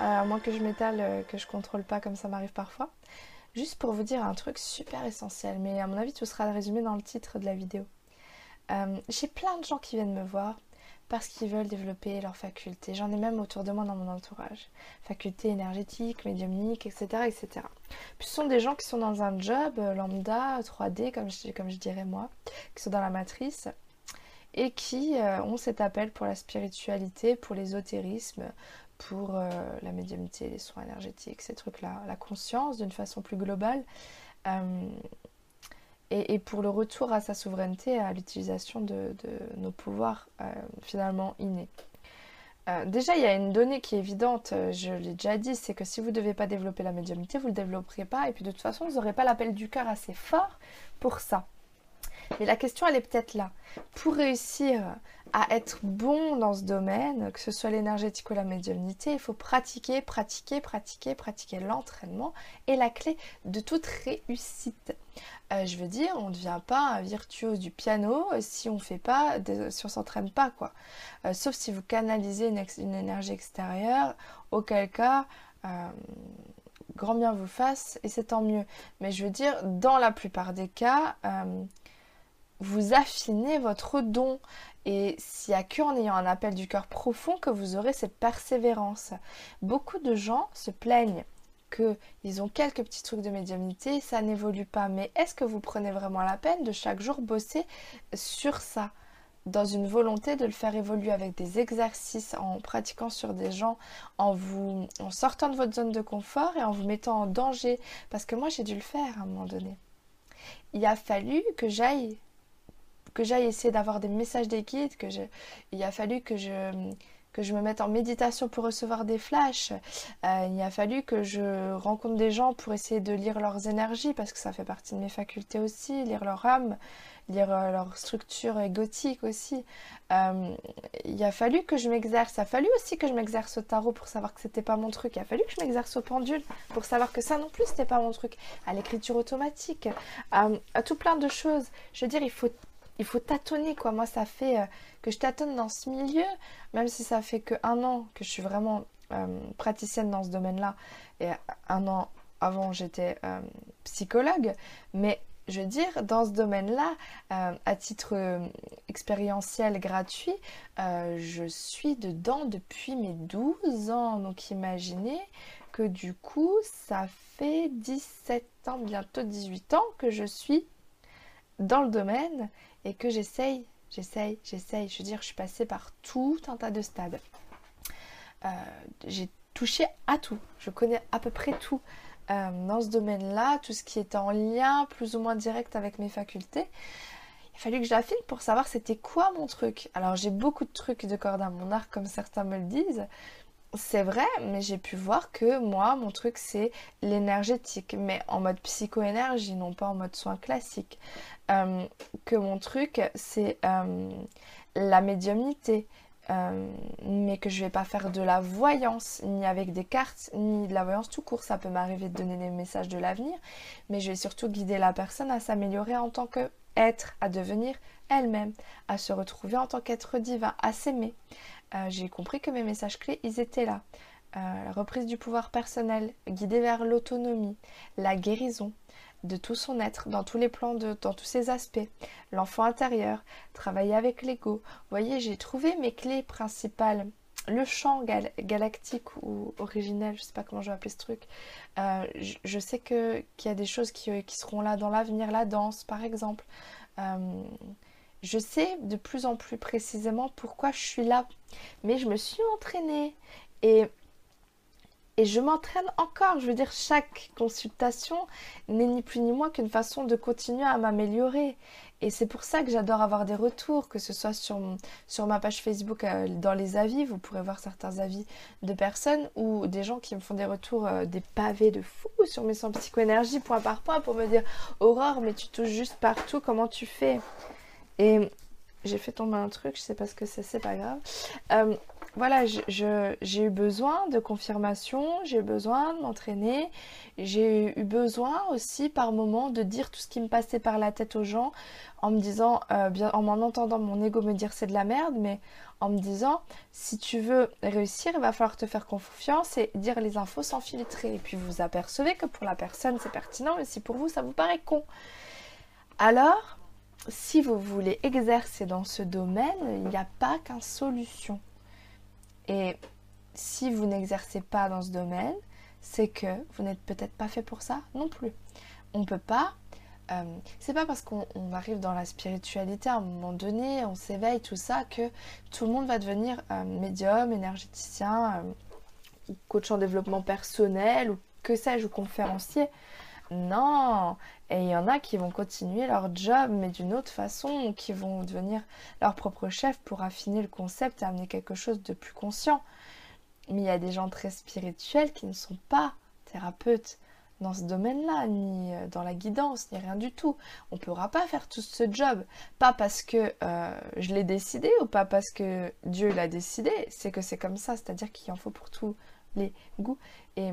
à moins que je m'étale, que je contrôle pas comme ça m'arrive parfois. Juste pour vous dire un truc super essentiel, mais à mon avis tout sera résumé dans le titre de la vidéo. J'ai plein de gens qui viennent me voir parce qu'ils veulent développer leurs facultés. J'en ai même autour de moi dans mon entourage. Facultés énergétiques, médiumniques, etc. etc. Puis ce sont des gens qui sont dans un job euh, lambda, 3D, comme je, dirais moi, qui sont dans la matrice et qui euh, ont cet appel pour la spiritualité, pour l'ésotérisme, pour euh, la médiumnité, les soins énergétiques, ces trucs-là, la conscience d'une façon plus globale et, pour le retour à sa souveraineté, à l'utilisation de, nos pouvoirs euh, finalement innés. Euh, déjà, il y a une donnée qui est évidente, euh, je l'ai déjà dit, c'est que si vous ne devez pas développer la médiumnité, vous ne le développerez pas, et puis de toute façon, vous n'aurez pas l'appel du cœur assez fort pour ça. Mais la question, elle est peut-être là. Pour réussir à être bon dans ce domaine, que ce soit l'énergétique ou la médiumnité, il faut pratiquer, pratiquer, pratiquer, pratiquer l'entraînement est la clé de toute réussite. Euh, je veux dire, on ne devient pas un virtuose du piano si on fait pas, si on s'entraîne pas quoi. Euh, sauf si vous canalisez une, énergie extérieure, auquel cas euh, grand bien vous fasse et c'est tant mieux. Mais je veux dire, dans la plupart des cas, vous affinez votre don. Et s'il n'y a qu'en ayant un appel du cœur profond que vous aurez cette persévérance. Beaucoup de gens se plaignent qu'ils ont quelques petits trucs de médiumnité, ça n'évolue pas. Mais est-ce que vous prenez vraiment la peine de chaque jour bosser sur ça? Dans une volonté de le faire évoluer avec des exercices, en pratiquant sur des gens, en vous en sortant de votre zone de confort et en vous mettant en danger? Parce que moi j'ai dû le faire à un moment donné. Il a fallu que j'aille que j'aille essayer d'avoir des messages des guides, que il a fallu que je, que je me mette en méditation pour recevoir des flashs. Euh, il a fallu que je rencontre des gens pour essayer de lire leurs énergies, parce que ça fait partie de mes facultés aussi, lire leur âme, lire euh, leur structure égotique aussi. Euh, il a fallu que je m'exerce. Il a fallu aussi que je m'exerce au tarot pour savoir que c'était pas mon truc. Il a fallu que je m'exerce au pendule pour savoir que ça non plus c'était pas mon truc. À l'écriture automatique, à tout plein de choses. Je veux dire, il faut il faut tâtonner quoi. Moi ça fait euh, que je tâtonne dans ce milieu, même si ça fait que un an que je suis vraiment euh, praticienne dans ce domaine-là, et un an avant j'étais euh, psychologue, mais je veux dire, dans ce domaine-là, à titre expérientiel gratuit, je suis dedans depuis mes 12 ans. Donc imaginez que du coup, ça fait 17 ans, bientôt 18 ans que je suis dans le domaine et que j'essaye, j'essaye, j'essaye. Je veux dire, je suis passée par tout un tas de stades. Euh, j'ai touché à tout. Je connais à peu près tout euh, dans ce domaine-là, tout ce qui est en lien plus ou moins direct avec mes facultés. Il a fallu que j'affine pour savoir c'était quoi mon truc. Alors j'ai beaucoup de trucs de corde à mon arc comme certains me le disent. C'est vrai, mais j'ai pu voir que moi, mon truc, c'est l'énergétique, mais en mode psychoénergie, non pas en mode soin classique. Euh, que mon truc, c'est euh, la médiumnité, euh, mais que je vais pas faire de la voyance, ni avec des cartes, ni de la voyance tout court. Ça peut m'arriver de donner des messages de l'avenir, mais je vais surtout guider la personne à s'améliorer en tant qu'être, à devenir elle-même, à se retrouver en tant qu'être divin, à s'aimer. Euh, j'ai compris que mes messages clés, ils étaient là. Euh, la reprise du pouvoir personnel, guidée vers l'autonomie, la guérison de tout son être, dans tous les plans, dans tous ses aspects, l'enfant intérieur, travailler avec l'ego. Vous voyez, j'ai trouvé mes clés principales. Le champ galactique ou originel, je ne sais pas comment je vais appeler ce truc. Euh, je, sais qu'il y a des choses qui seront là dans l'avenir, la danse par exemple je sais de plus en plus précisément pourquoi je suis là. Mais je me suis entraînée et, et je m'entraîne encore. Je veux dire, chaque consultation n'est ni plus ni moins qu'une façon de continuer à m'améliorer. Et c'est pour ça que j'adore avoir des retours, que ce soit sur, sur ma page Facebook, euh, dans les avis, vous pourrez voir certains avis de personnes ou des gens qui me font des retours, euh, des pavés de fou sur mes sons psychoénergie point par point pour me dire Aurore, mais tu touches juste partout, comment tu fais? Et j'ai fait tomber un truc, je sais pas ce que c'est, c'est pas grave. Euh, voilà, j'ai eu besoin de confirmation, j'ai eu besoin de m'entraîner, j'ai eu besoin aussi par moment de dire tout ce qui me passait par la tête aux gens en me disant, euh, bien, en m'en entendant mon ego me dire c'est de la merde, mais en me disant si tu veux réussir, il va falloir te faire confiance et dire les infos sans filtrer. Et puis vous apercevez que pour la personne c'est pertinent, mais si pour vous ça vous paraît con. Alors, si vous voulez exercer dans ce domaine, il n'y a pas qu'une solution. Et si vous n'exercez pas dans ce domaine, c'est que vous n'êtes peut-être pas fait pour ça non plus. On ne peut pas. Euh, c'est pas parce qu'on arrive dans la spiritualité à un moment donné, on s'éveille, tout ça, que tout le monde va devenir euh, médium, énergéticien, euh, coach en développement personnel, ou que sais-je, ou conférencier. Non Et il y en a qui vont continuer leur job, mais d'une autre façon, qui vont devenir leur propre chef pour affiner le concept et amener quelque chose de plus conscient. Mais il y a des gens très spirituels qui ne sont pas thérapeutes dans ce domaine-là, ni euh, dans la guidance, ni rien du tout. On ne pourra pas faire tout ce job. Pas parce que euh, je l'ai décidé ou pas parce que Dieu l'a décidé, c'est que c'est comme ça, c'est-à-dire qu'il en faut pour tous les goûts. Et,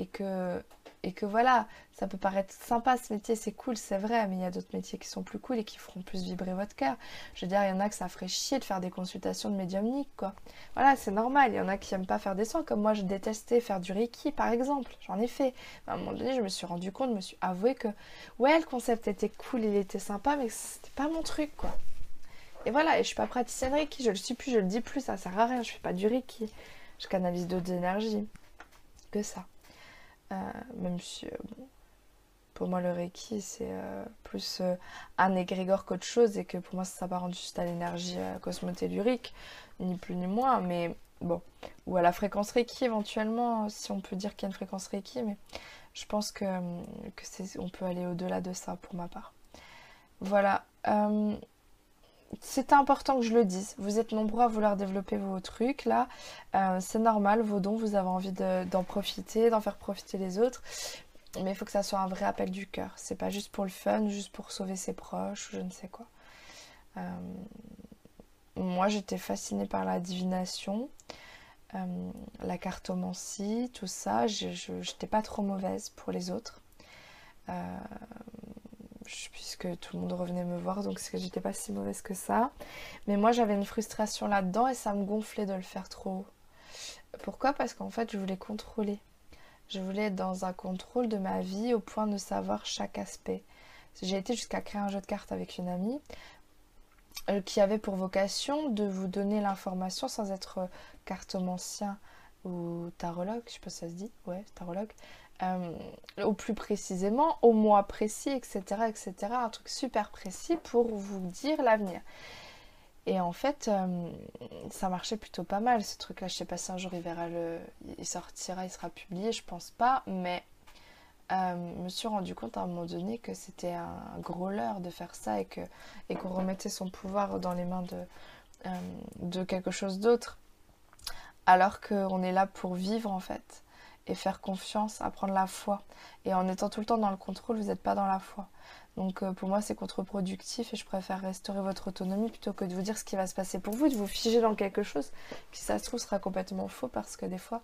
et que et que voilà, ça peut paraître sympa ce métier, c'est cool, c'est vrai, mais il y a d'autres métiers qui sont plus cool et qui feront plus vibrer votre cœur. Je veux dire, il y en a que ça ferait chier de faire des consultations de médiumnique, quoi. Voilà, c'est normal. Il y en a qui aiment pas faire des soins, comme moi, je détestais faire du Reiki, par exemple. J'en ai fait. à un moment donné, je me suis rendu compte, je me suis avoué que, ouais, le concept était cool, il était sympa, mais c'était pas mon truc, quoi. Et voilà, et je suis pas praticienne Reiki, je le suis plus, je le dis plus, ça sert à rien, je fais pas du Reiki. Je canalise d'autres énergies. Que ça. Euh, même si, euh, pour moi, le Reiki, c'est euh, plus un égrégore qu'autre chose et que pour moi, ça s'apparente juste à l'énergie cosmotellurique, ni plus ni moins, mais bon, ou à la fréquence Reiki éventuellement, si on peut dire qu'il y a une fréquence Reiki, mais je pense que, que on peut aller au-delà de ça pour ma part. Voilà c'est important que je le dise. Vous êtes nombreux à vouloir développer vos trucs là. Euh, c'est normal, vos dons, vous avez envie d'en profiter, d'en faire profiter les autres. Mais il faut que ça soit un vrai appel du cœur. C'est pas juste pour le fun, juste pour sauver ses proches ou je ne sais quoi. Euh, moi j'étais fascinée par la divination, euh, la cartomancie, tout ça. Je n'étais pas trop mauvaise pour les autres puisque tout le monde revenait me voir, donc j'étais pas si mauvaise que ça. Mais moi j'avais une frustration là-dedans et ça me gonflait de le faire trop. Pourquoi? Parce qu'en fait je voulais contrôler. Je voulais être dans un contrôle de ma vie au point de savoir chaque aspect. J'ai été jusqu'à créer un jeu de cartes avec une amie euh, qui avait pour vocation de vous donner l'information sans être cartomancien ou tarologue, je sais pas si ça se dit, ouais, tarologue, euh, au plus précisément, au mois précis, etc., etc. Un truc super précis pour vous dire l'avenir. Et en fait, euh, ça marchait plutôt pas mal ce truc-là. Je sais pas si un jour il il sortira, il sera publié, je pense pas, mais euh, je me suis rendu compte à un moment donné que c'était un gros leurre de faire ça et que et qu'on remettait son pouvoir dans les mains de quelque chose d'autre, alors qu'on est là pour vivre en fait et faire confiance, apprendre la foi. Et en étant tout le temps dans le contrôle, vous n'êtes pas dans la foi. Donc euh, pour moi, c'est contre-productif et je préfère restaurer votre autonomie plutôt que de vous dire ce qui va se passer pour vous, de vous figer dans quelque chose qui, ça se trouve, sera complètement faux parce que des fois,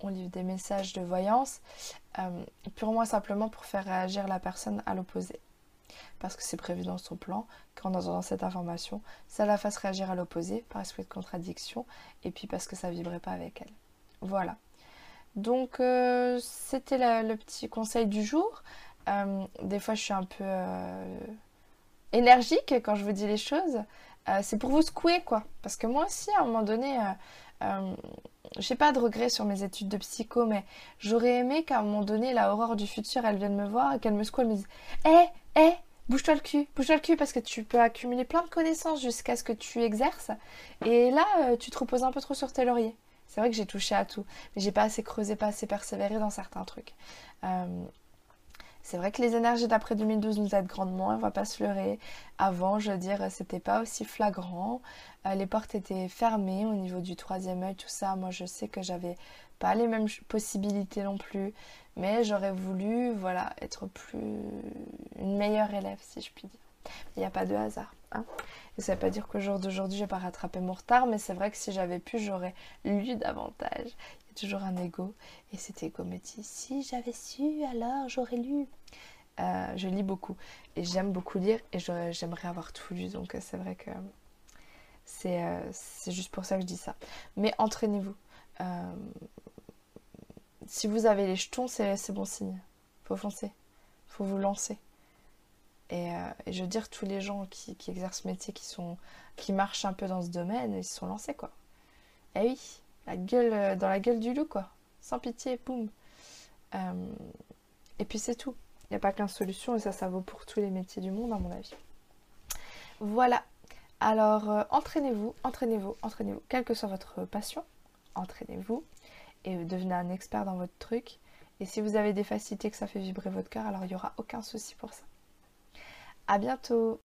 on livre des messages de voyance euh, purement simplement pour faire réagir la personne à l'opposé. Parce que c'est prévu dans son plan qu'en entendant cette information, ça la fasse réagir à l'opposé par esprit de contradiction et puis parce que ça vibrait pas avec elle. Voilà. Donc euh, c'était le petit conseil du jour. Euh, des fois je suis un peu euh, énergique quand je vous dis les choses. c'est pour vous secouer quoi. Parce que moi aussi à un moment donné, je n'ai pas de regrets sur mes études de psycho, mais j'aurais aimé qu'à un moment donné la horreur du futur elle vienne me voir et qu'elle me secoue, elle me dise Hé, hey, hé, bouge-toi le cul, bouge-toi le cul parce que tu peux accumuler plein de connaissances jusqu'à ce que tu exerces. Et là, tu te reposes un peu trop sur tes lauriers. C'est vrai que j'ai touché à tout, mais j'ai pas assez creusé, pas assez persévéré dans certains trucs. Euh, c'est vrai que les énergies d'après 2012 nous aident grandement, on va pas se leurrer. Avant, je veux dire, c'était pas aussi flagrant. Euh, les portes étaient fermées au niveau du troisième œil, tout ça. Moi, je sais que j'avais pas les mêmes possibilités non plus, mais j'aurais voulu, voilà, être plus une meilleure élève, si je puis dire. Il n'y a pas de hasard. Hein et ça ne veut pas dire qu'au jour d'aujourd'hui, je n'ai pas rattrapé mon retard, mais c'est vrai que si j'avais pu, j'aurais lu davantage. Il y a toujours un ego. Et cet ego me dit, si j'avais su, alors j'aurais lu. Euh, je lis beaucoup. Et j'aime beaucoup lire et j'aimerais avoir tout lu. Donc c'est vrai que c'est juste pour ça que je dis ça. Mais entraînez-vous si vous avez les jetons, c'est bon signe. Faut foncer. Faut vous lancer. Et, euh, je veux dire, tous les gens qui, exercent ce métier, qui, sont, qui marchent un peu dans ce domaine, ils se sont lancés, quoi. Eh oui, la gueule, euh, dans la gueule du loup, quoi. Sans pitié, boum. Euh, et puis c'est tout. Il n'y a pas qu'une solution, et ça, ça vaut pour tous les métiers du monde, à mon avis. Voilà. Alors, entraînez-vous, entraînez-vous, entraînez-vous. Quelle que soit votre passion, entraînez-vous et devenez un expert dans votre truc. Et si vous avez des facilités que ça fait vibrer votre cœur, alors il n'y aura aucun souci pour ça. À bientôt